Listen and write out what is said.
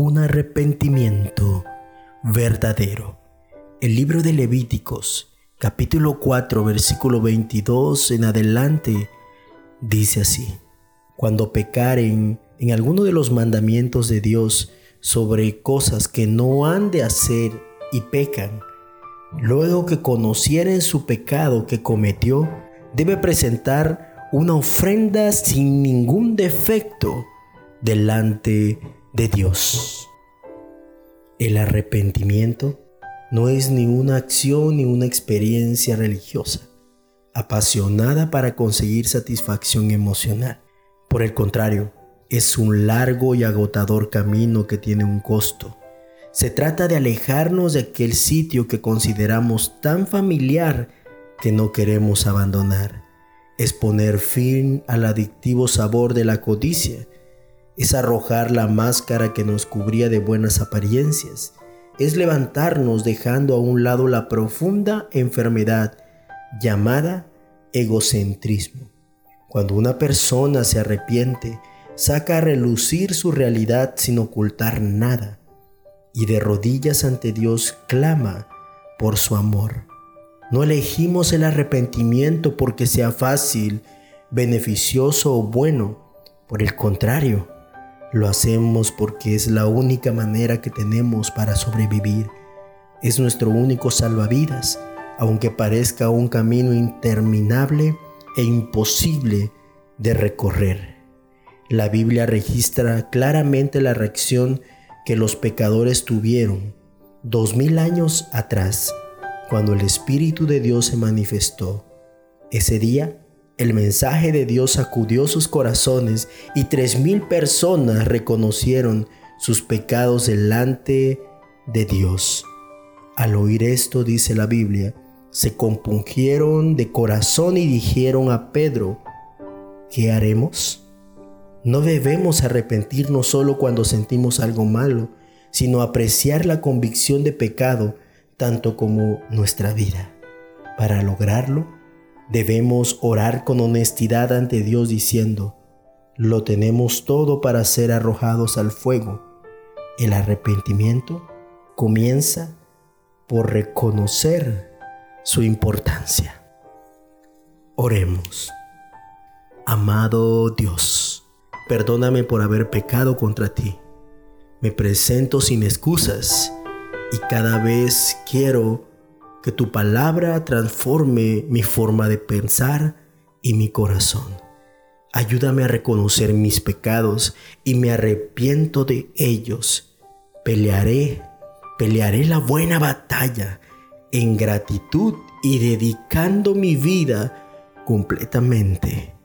un arrepentimiento verdadero. El libro de Levíticos, capítulo 4, versículo 22 en adelante, dice así, cuando pecaren en alguno de los mandamientos de Dios sobre cosas que no han de hacer y pecan, luego que conocieren su pecado que cometió, debe presentar una ofrenda sin ningún defecto delante de Dios. El arrepentimiento no es ni una acción ni una experiencia religiosa, apasionada para conseguir satisfacción emocional. Por el contrario, es un largo y agotador camino que tiene un costo. Se trata de alejarnos de aquel sitio que consideramos tan familiar que no queremos abandonar. Es poner fin al adictivo sabor de la codicia. Es arrojar la máscara que nos cubría de buenas apariencias. Es levantarnos dejando a un lado la profunda enfermedad llamada egocentrismo. Cuando una persona se arrepiente, saca a relucir su realidad sin ocultar nada y de rodillas ante Dios clama por su amor. No elegimos el arrepentimiento porque sea fácil, beneficioso o bueno. Por el contrario, lo hacemos porque es la única manera que tenemos para sobrevivir. Es nuestro único salvavidas, aunque parezca un camino interminable e imposible de recorrer. La Biblia registra claramente la reacción que los pecadores tuvieron dos mil años atrás, cuando el Espíritu de Dios se manifestó. Ese día, el mensaje de Dios sacudió sus corazones y tres mil personas reconocieron sus pecados delante de Dios. Al oír esto, dice la Biblia, se compungieron de corazón y dijeron a Pedro, ¿qué haremos? No debemos arrepentirnos solo cuando sentimos algo malo, sino apreciar la convicción de pecado tanto como nuestra vida. Para lograrlo, debemos orar con honestidad ante Dios diciendo, lo tenemos todo para ser arrojados al fuego. El arrepentimiento comienza por reconocer su importancia. Oremos. Amado Dios, Perdóname por haber pecado contra ti. Me presento sin excusas y cada vez quiero que tu palabra transforme mi forma de pensar y mi corazón. Ayúdame a reconocer mis pecados y me arrepiento de ellos. Pelearé, pelearé la buena batalla en gratitud y dedicando mi vida completamente.